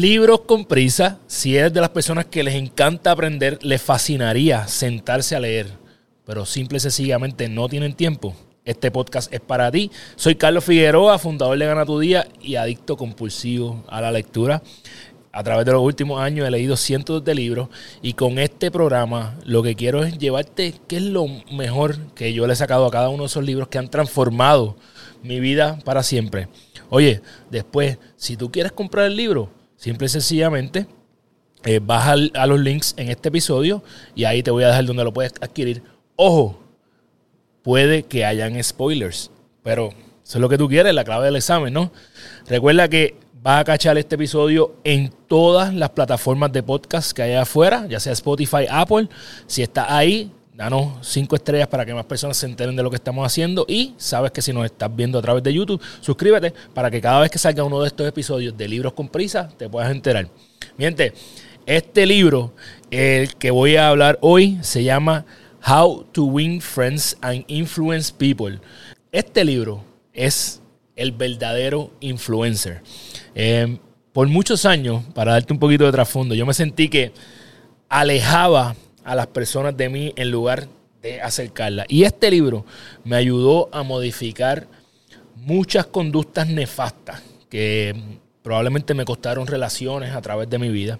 Libros con Prisa. Si eres de las personas que les encanta aprender, les fascinaría sentarse a leer, pero simple y sencillamente no tienen tiempo. Este podcast es para ti. Soy Carlos Figueroa, fundador de Gana Tu Día y adicto compulsivo a la lectura. A través de los últimos años he leído cientos de libros y con este programa lo que quiero es llevarte qué es lo mejor que yo le he sacado a cada uno de esos libros que han transformado mi vida para siempre. Oye, después, si tú quieres comprar el libro, simple y sencillamente eh, vas a los links en este episodio y ahí te voy a dejar donde lo puedes adquirir. Ojo, puede que hayan spoilers, pero eso es lo que tú quieres, la clave del examen, ¿no? Recuerda que vas a cachar este episodio en todas las plataformas de podcast que hay afuera, ya sea Spotify, Apple. Si está ahí, danos cinco estrellas para que más personas se enteren de lo que estamos haciendo. Y sabes que si nos estás viendo a través de YouTube, suscríbete para que cada vez que salga uno de estos episodios de Libros con Prisa, te puedas enterar. Miente, este libro, el que voy a hablar hoy, se llama How to Win Friends and Influence People. Este libro es el verdadero influencer. Eh, por muchos años, para darte un poquito de trasfondo, yo me sentí que alejaba a las personas de mí en lugar de acercarlas. Y este libro me ayudó a modificar muchas conductas nefastas que probablemente me costaron relaciones a través de mi vida.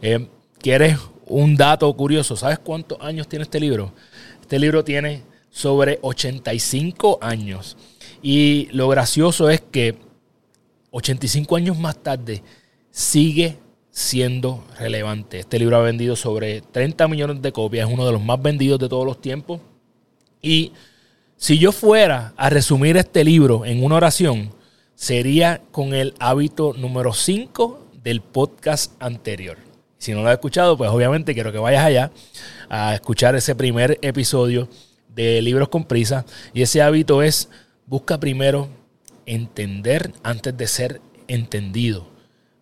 Eh, ¿Quieres un dato curioso? ¿Sabes cuántos años tiene este libro? Este libro tiene sobre 85 años. Y lo gracioso es que 85 años más tarde sigue siendo relevante. Este libro ha vendido sobre 30 millones de copias, es uno de los más vendidos de todos los tiempos. Y si yo fuera a resumir este libro en una oración, sería con el hábito número 5 del podcast anterior. Si no lo has escuchado, pues obviamente quiero que vayas allá a escuchar ese primer episodio de Libros con Prisa. Y ese hábito es, busca primero entender antes de ser entendido.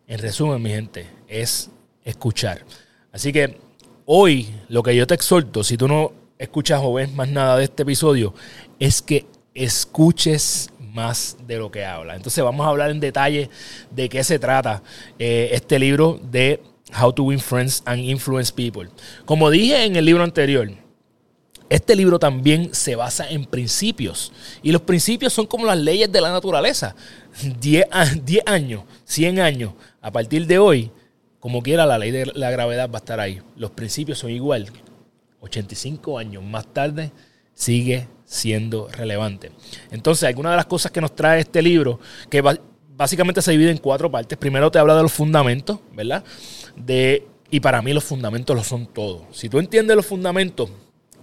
En resumen, mi gente, es escuchar. Así que hoy lo que yo te exhorto, si tú no escuchas o ves más nada de este episodio, es que escuches más de lo que habla. Entonces vamos a hablar en detalle de qué se trata eh, este libro de How to Win Friends and Influence People. Como dije en el libro anterior, este libro también se basa en principios. Y los principios son como las leyes de la naturaleza. 10 años, 100 años, a partir de hoy, como quiera, la ley de la gravedad va a estar ahí. Los principios son igual. 85 años más tarde sigue siendo relevante. Entonces, algunas de las cosas que nos trae este libro, que básicamente se divide en cuatro partes. Primero te habla de los fundamentos, ¿verdad? De, y para mí los fundamentos lo son todo. Si tú entiendes los fundamentos,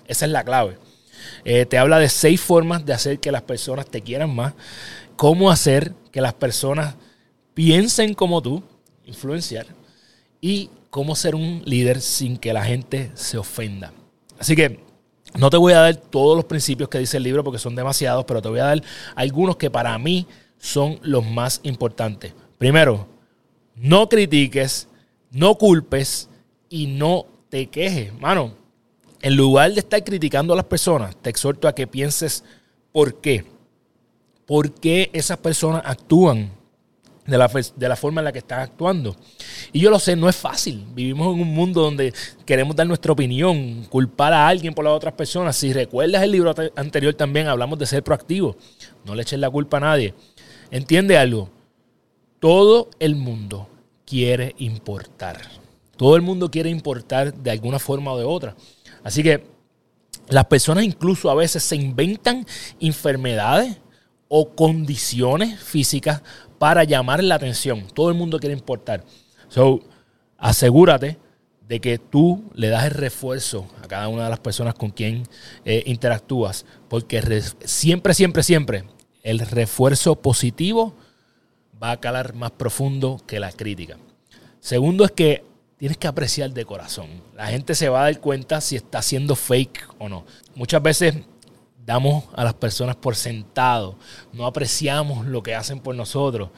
esa es la clave. Eh, te habla de seis formas de hacer que las personas te quieran más. Cómo hacer que las personas piensen como tú, influenciar y cómo ser un líder sin que la gente se ofenda. Así que no te voy a dar todos los principios que dice el libro porque son demasiados, pero te voy a dar algunos que para mí son los más importantes. Primero, no critiques, no culpes y no te quejes. Mano, en lugar de estar criticando a las personas, te exhorto a que pienses por qué. ¿Por qué esas personas actúan de la, de la, forma en la que están actuando. Y yo lo sé, no es fácil. Vivimos en un mundo donde queremos dar nuestra opinión, culpar a alguien por las otras personas. Si recuerdas el libro anterior también hablamos de ser proactivo. No le eches la culpa a nadie. Entiende algo. Todo el mundo quiere importar. Todo el mundo quiere importar de alguna forma o de otra. Así que las personas incluso a veces se inventan enfermedades o condiciones físicas para llamar la atención. Todo el mundo quiere importar. So, asegúrate de que tú le das el refuerzo a cada una de las personas con quien eh, interactúas, porque siempre, siempre, siempre el refuerzo positivo va a calar más profundo que la crítica. Segundo es que tienes que apreciar de corazón. La gente se va a dar cuenta si está haciendo fake o no. Muchas veces damos a las personas por sentado, no apreciamos lo que hacen por nosotros.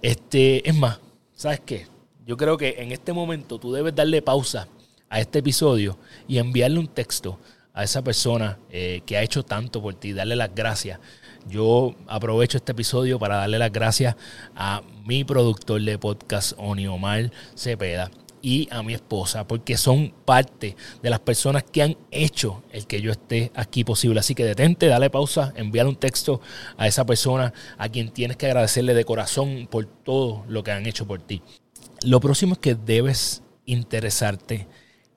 Este, es más, ¿sabes qué? Yo creo que en este momento tú debes darle pausa a este episodio y enviarle un texto a esa persona eh, que ha hecho tanto por ti, darle las gracias. Yo aprovecho este episodio para darle las gracias a mi productor de podcast, Oni Omar Cepeda y a mi esposa, porque son parte de las personas que han hecho el que yo esté aquí posible. Así que detente, dale pausa, envíale un texto a esa persona a quien tienes que agradecerle de corazón por todo lo que han hecho por ti. Lo próximo es que debes interesarte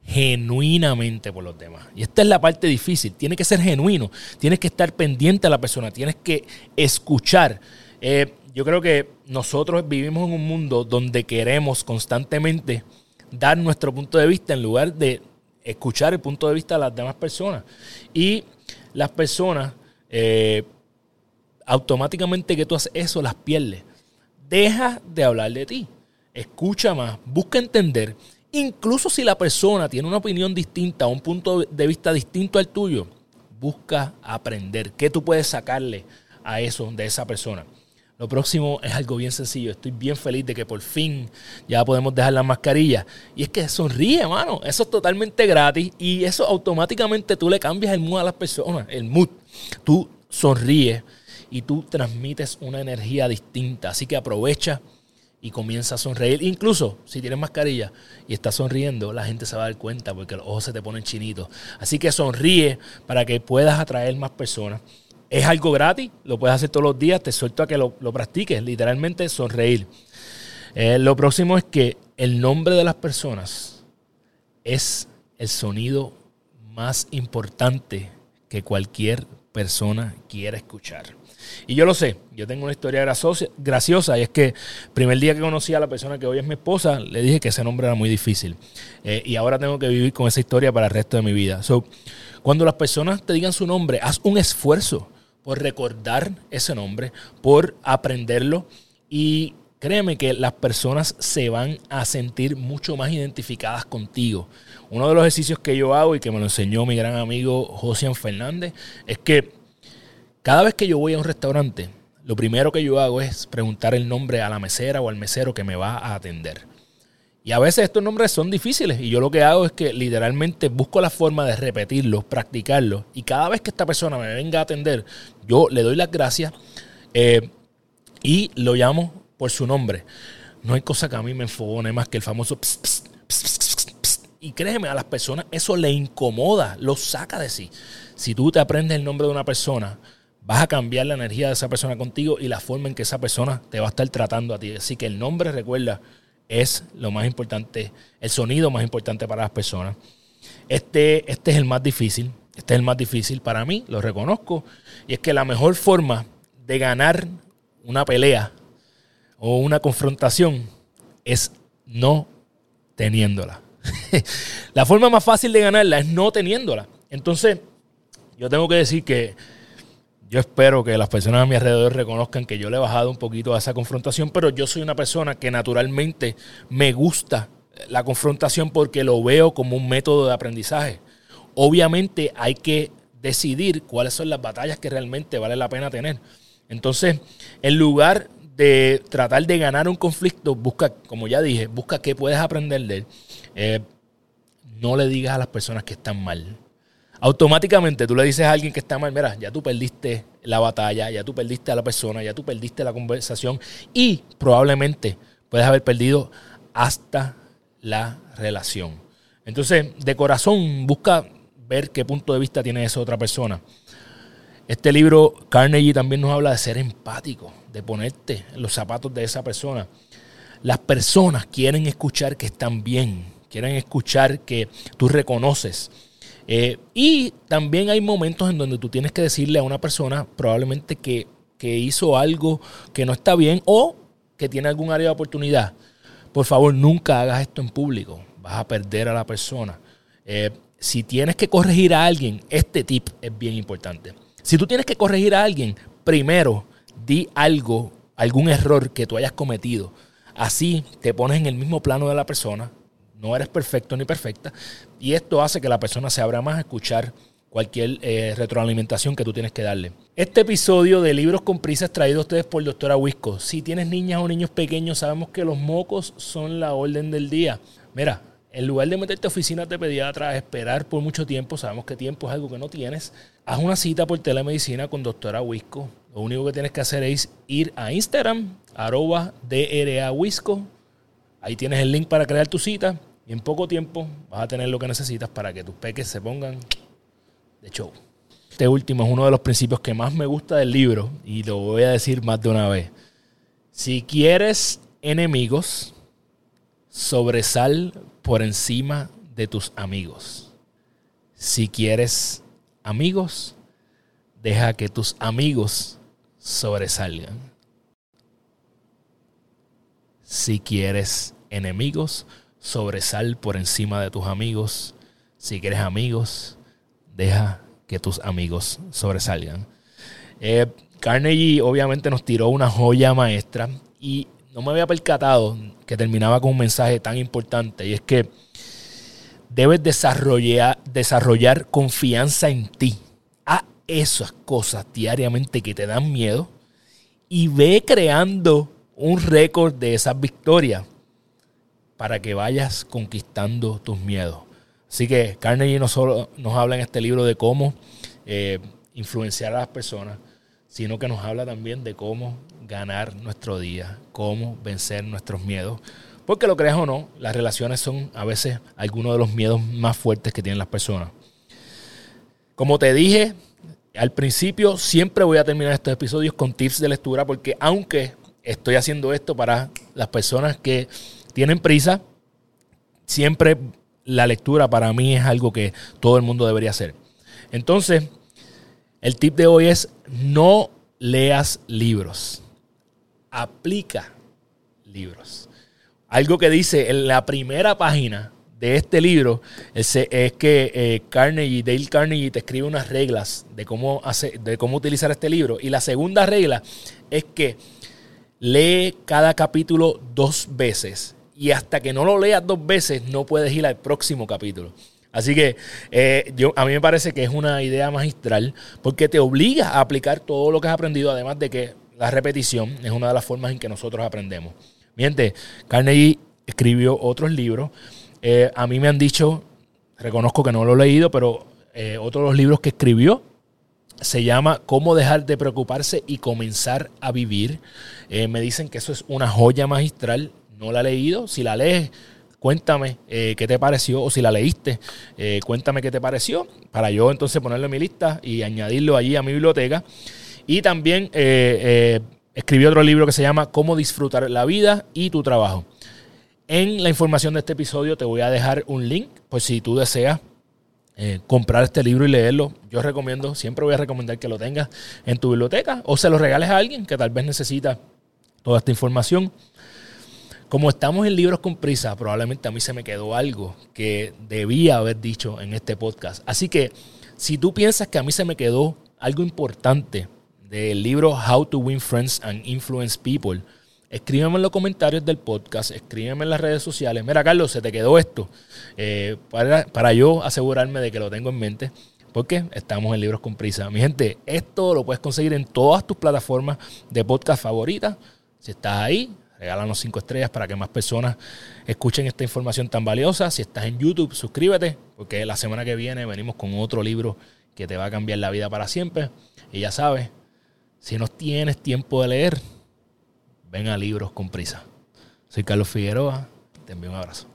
genuinamente por los demás. Y esta es la parte difícil. Tiene que ser genuino, tienes que estar pendiente a la persona, tienes que escuchar. Eh, yo creo que nosotros vivimos en un mundo donde queremos constantemente dar nuestro punto de vista en lugar de escuchar el punto de vista de las demás personas. Y las personas, eh, automáticamente que tú haces eso, las pierdes. Deja de hablar de ti. Escucha más, busca entender. Incluso si la persona tiene una opinión distinta, un punto de vista distinto al tuyo, busca aprender. ¿Qué tú puedes sacarle a eso de esa persona? Lo próximo es algo bien sencillo. Estoy bien feliz de que por fin ya podemos dejar la mascarilla. Y es que sonríe, mano. Eso es totalmente gratis. Y eso automáticamente tú le cambias el mood a las personas. El mood. Tú sonríes y tú transmites una energía distinta. Así que aprovecha y comienza a sonreír. Incluso si tienes mascarilla y estás sonriendo, la gente se va a dar cuenta porque los ojos se te ponen chinitos. Así que sonríe para que puedas atraer más personas. Es algo gratis, lo puedes hacer todos los días, te suelto a que lo, practiques, literalmente sonreír. Eh, lo próximo es que el nombre de las personas es el sonido más importante que cualquier persona quiera escuchar. Y yo lo sé, yo tengo una historia graciosa y es que primer día que conocí a la persona que hoy es mi esposa, le dije que ese nombre era muy difícil. Eh, y ahora tengo que vivir con esa historia para el resto de mi vida. So, cuando las personas te digan su nombre, haz un esfuerzo por recordar ese nombre, por aprenderlo y créeme que las personas se van a sentir mucho más identificadas contigo. Uno de los ejercicios que yo hago y que me lo enseñó mi gran amigo Josian Fernández es que cada vez que yo voy a un restaurante, lo primero que yo hago es preguntar el nombre a la mesera o al mesero que me va a atender. Y a veces estos nombres son difíciles y yo lo que hago es que literalmente busco la forma de repetirlos, practicarlos y cada vez que esta persona me venga a atender, yo le doy las gracias eh, y lo llamo por su nombre. No hay cosa que a mí me enfogone más que el famoso y créeme, a las personas eso le incomoda, lo saca de sí. Si tú te aprendes el nombre de una persona, vas a cambiar la energía de esa persona contigo y la forma en que esa persona te va a estar tratando a ti. Así que el nombre, recuerda, es lo más importante, el sonido más importante para las personas. Este, este es el más difícil, este es el más difícil para mí, lo reconozco, y es que la mejor forma de ganar una pelea o una confrontación es no teniéndola. la forma más fácil de ganarla es no teniéndola. Entonces, yo tengo que decir que yo espero que las personas a mi alrededor reconozcan que yo le he bajado un poquito a esa confrontación, pero yo soy una persona que naturalmente me gusta la confrontación porque lo veo como un método de aprendizaje. Obviamente hay que decidir cuáles son las batallas que realmente vale la pena tener. Entonces, en lugar de tratar de ganar un conflicto, busca, como ya dije, busca qué puedes aprender de él. Eh, no le digas a las personas que están mal automáticamente tú le dices a alguien que está mal, mira, ya tú perdiste la batalla, ya tú perdiste a la persona, ya tú perdiste la conversación y probablemente puedes haber perdido hasta la relación. Entonces, de corazón, busca ver qué punto de vista tiene esa otra persona. Este libro, Carnegie, también nos habla de ser empático, de ponerte en los zapatos de esa persona. Las personas quieren escuchar que están bien, quieren escuchar que tú reconoces eh, y también hay momentos en donde tú tienes que decirle a una persona probablemente que, hizo algo que no está bien o que tiene algún área de oportunidad. Por favor, nunca hagas esto en público. Vas a perder a la persona. Eh, si tienes que corregir a alguien, este tip es bien importante. Si tú tienes que corregir a alguien, primero di algo, algún error que tú hayas cometido. Así te pones en el mismo plano de la persona, no eres perfecto ni perfecta. Y esto hace que la persona se abra más a escuchar cualquier eh, retroalimentación que tú tienes que darle. Este episodio de Libros con Prisa traído a ustedes por Doctora Wisco. Si tienes niñas o niños pequeños, sabemos que los mocos son la orden del día. Mira, en lugar de meterte a oficinas de pediatra, esperar por mucho tiempo, sabemos que tiempo es algo que no tienes, haz una cita por telemedicina con doctora Wisco. Lo único que tienes que hacer es ir a Instagram, arroba DRA Wisco. Ahí tienes el link para crear tu cita y en poco tiempo vas a tener lo que necesitas para que tus peques se pongan de show. Este último es uno de los principios que más me gusta del libro y lo voy a decir más de una vez. Si quieres enemigos, sobresal por encima de tus amigos. Si quieres amigos, deja que tus amigos sobresalgan. Si quieres enemigos, sobresal por encima de tus amigos. Si quieres amigos, deja que tus amigos sobresalgan. Eh, Carnegie obviamente nos tiró una joya maestra y no me había percatado que terminaba con un mensaje tan importante y es que debes desarrollar, desarrollar confianza en ti. A esas cosas diariamente que te dan miedo y ve creando un récord de esas victorias para que vayas conquistando tus miedos. Así que Carnegie no solo nos habla en este libro de cómo eh, influenciar a las personas, sino que nos habla también de cómo ganar nuestro día, cómo vencer nuestros miedos. Porque lo creas o no, las relaciones son a veces algunos de los miedos más fuertes que tienen las personas. Como te dije al principio, siempre voy a terminar estos episodios con tips de lectura porque aunque estoy haciendo esto para las personas que tienen prisa, siempre la lectura para mí es algo que todo el mundo debería hacer. Entonces, el tip de hoy es no leas libros, aplica libros. Algo que dice en la primera página de este libro es, que eh, Carnegie, Dale Carnegie te escribe unas reglas de cómo, hacer, de cómo utilizar este libro. Y la segunda regla es que lee cada capítulo dos veces y hasta que no lo leas dos veces no puedes ir al próximo capítulo. Así que eh, yo, a mí me parece que es una idea magistral porque te obliga a aplicar todo lo que has aprendido, además de que la repetición es una de las formas en que nosotros aprendemos. Miente, Carnegie escribió otros libros. Eh, a mí me han dicho, reconozco que no lo he leído, pero eh, otro de los libros que escribió se llama Cómo dejar de preocuparse y comenzar a vivir. me dicen que eso es una joya magistral no la he leído. Si la lees, cuéntame eh, qué te pareció. O si la leíste, eh, cuéntame qué te pareció. Para yo entonces ponerlo en mi lista y añadirlo allí a mi biblioteca. Y también eh, escribí otro libro que se llama Cómo disfrutar la vida y tu trabajo. En la información de este episodio te voy a dejar un link, pues si tú deseas comprar este libro y leerlo, yo recomiendo, siempre voy a recomendar que lo tengas en tu biblioteca o se lo regales a alguien que tal vez necesita toda esta información. Como estamos en libros con prisa, probablemente a mí se me quedó algo que debía haber dicho en este podcast. Así que si tú piensas que a mí se me quedó algo importante del libro How to Win Friends and Influence People, escríbeme en los comentarios del podcast, escríbeme en las redes sociales. Mira, Carlos, se te quedó esto. Eh, para, para yo asegurarme de que lo tengo en mente. Porque estamos en Libros con Prisa. Mi gente, esto lo puedes conseguir en todas tus plataformas de podcast favoritas. Si estás ahí, regálanos cinco estrellas para que más personas escuchen esta información tan valiosa. Si estás en YouTube, suscríbete, porque la semana que viene venimos con otro libro que te va a cambiar la vida para siempre. Y ya sabes, si no tienes tiempo de leer, ven a libros con prisa. Soy Carlos Figueroa, te envío un abrazo.